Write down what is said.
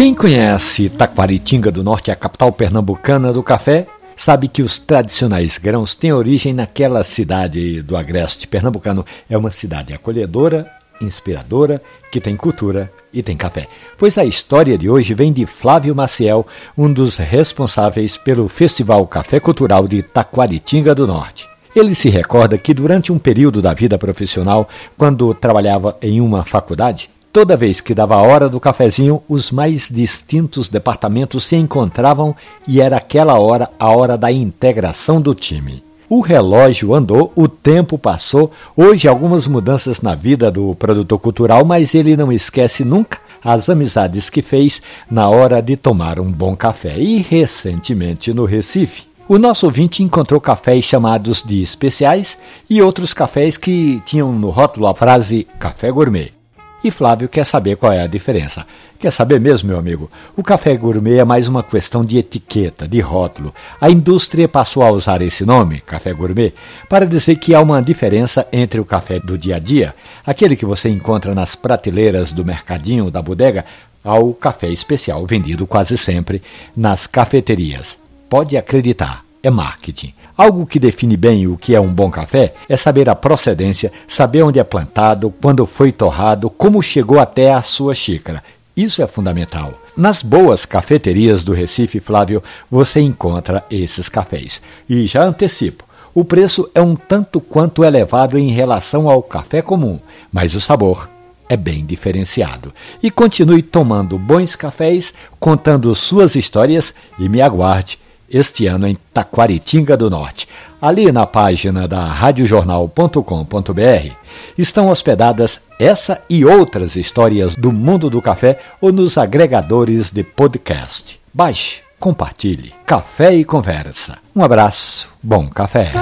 Quem conhece Taquaritinga do Norte, a capital pernambucana do café, sabe que os tradicionais grãos têm origem naquela cidade do agreste pernambucano. É uma cidade acolhedora, inspiradora, que tem cultura e tem café. Pois a história de hoje vem de Flávio Maciel, um dos responsáveis pelo Festival Café Cultural de Taquaritinga do Norte. Ele se recorda que durante um período da vida profissional, quando trabalhava em uma faculdade, Toda vez que dava a hora do cafezinho, os mais distintos departamentos se encontravam e era aquela hora a hora da integração do time. O relógio andou, o tempo passou, hoje algumas mudanças na vida do produtor cultural, mas ele não esquece nunca as amizades que fez na hora de tomar um bom café. E recentemente no Recife, o nosso ouvinte encontrou cafés chamados de especiais e outros cafés que tinham no rótulo a frase café gourmet. E Flávio quer saber qual é a diferença. Quer saber mesmo, meu amigo? O café gourmet é mais uma questão de etiqueta, de rótulo. A indústria passou a usar esse nome, café gourmet, para dizer que há uma diferença entre o café do dia a dia, aquele que você encontra nas prateleiras do mercadinho, da bodega, ao café especial vendido quase sempre nas cafeterias. Pode acreditar é marketing. Algo que define bem o que é um bom café é saber a procedência, saber onde é plantado, quando foi torrado, como chegou até a sua xícara. Isso é fundamental. Nas boas cafeterias do Recife, Flávio, você encontra esses cafés. E já antecipo, o preço é um tanto quanto elevado em relação ao café comum, mas o sabor é bem diferenciado. E continue tomando bons cafés, contando suas histórias e me aguarde este ano em Taquaritinga do Norte. Ali na página da radiojornal.com.br estão hospedadas essa e outras histórias do mundo do café ou nos agregadores de podcast. Baixe, compartilhe. Café e conversa. Um abraço, bom café.